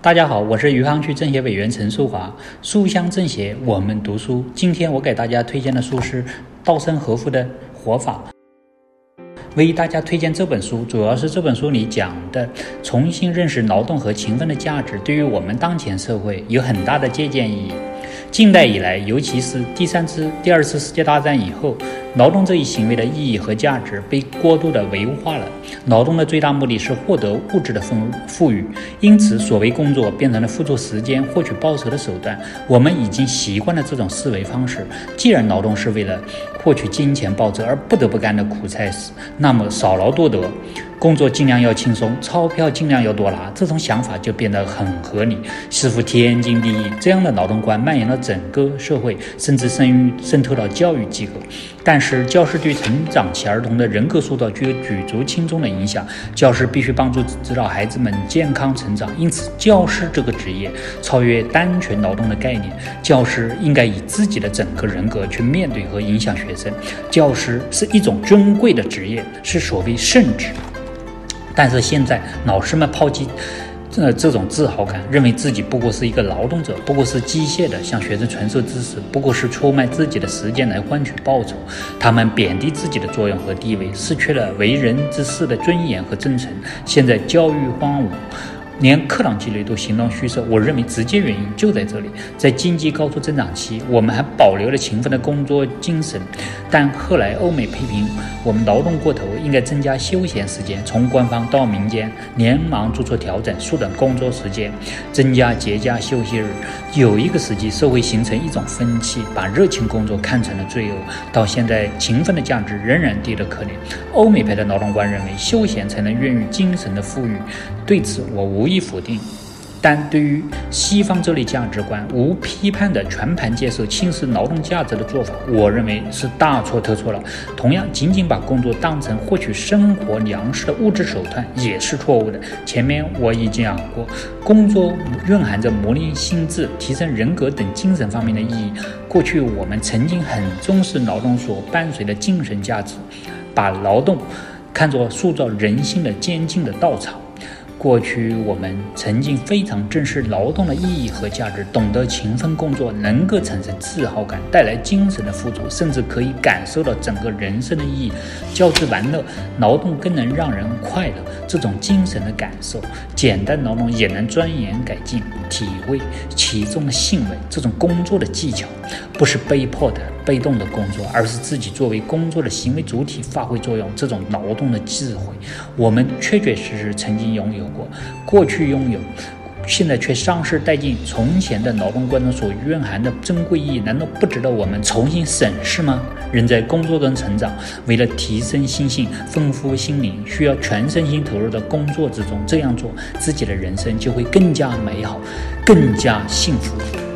大家好，我是余杭区政协委员陈淑华。书香政协，我们读书。今天我给大家推荐的书是稻盛和夫的《活法》。为大家推荐这本书，主要是这本书里讲的重新认识劳动和勤奋的价值，对于我们当前社会有很大的借鉴意义。近代以来，尤其是第三次、第二次世界大战以后，劳动这一行为的意义和价值被过度的唯物化了。劳动的最大目的是获得物质的丰富裕，因此所谓工作变成了付出时间获取报酬的手段。我们已经习惯了这种思维方式。既然劳动是为了获取金钱报酬而不得不干的苦差事，那么少劳多得。工作尽量要轻松，钞票尽量要多拿，这种想法就变得很合理，似乎天经地义。这样的劳动观蔓延了整个社会，甚至渗于渗透到教育机构。但是，教师对成长期儿童的人格塑造具有举足轻重的影响。教师必须帮助指导孩子们健康成长，因此，教师这个职业超越单纯劳动的概念。教师应该以自己的整个人格去面对和影响学生。教师是一种尊贵的职业，是所谓圣职。但是现在，老师们抛弃，这，这种自豪感，认为自己不过是一个劳动者，不过是机械的向学生传授知识，不过是出卖自己的时间来换取报酬。他们贬低自己的作用和地位，失去了为人之事的尊严和真诚。现在教育荒芜。连课堂纪律都形同虚设，我认为直接原因就在这里。在经济高速增长期，我们还保留了勤奋的工作精神，但后来欧美批评我们劳动过头，应该增加休闲时间。从官方到民间，连忙做出调整，缩短工作时间，增加节假休息日。有一个时期，社会形成一种风气，把热情工作看成了罪恶。到现在，勤奋的价值仍然低得可怜。欧美派的劳动观认为，休闲才能孕育精神的富裕。对此，我无。无意否定，但对于西方这类价值观无批判的全盘接受轻视劳动价值的做法，我认为是大错特错了。同样，仅仅把工作当成获取生活粮食的物质手段也是错误的。前面我已经讲过，工作蕴含着磨练心智、提升人格等精神方面的意义。过去我们曾经很重视劳动所伴随的精神价值，把劳动看作塑造人性的坚劲的稻草。过去我们曾经非常重视劳动的意义和价值，懂得勤奋工作能够产生自豪感，带来精神的富足，甚至可以感受到整个人生的意义。交织玩乐，劳动更能让人快乐。这种精神的感受，简单劳动也能钻研改进，体会其中的兴味。这种工作的技巧，不是被迫的。被动的工作，而是自己作为工作的行为主体发挥作用。这种劳动的智慧，我们确确实实曾经拥有过，过去拥有，现在却丧失殆尽。从前的劳动观中所蕴含的珍贵意义，难道不值得我们重新审视吗？人在工作中成长，为了提升心性、丰富心灵，需要全身心投入到工作之中。这样做，自己的人生就会更加美好，更加幸福。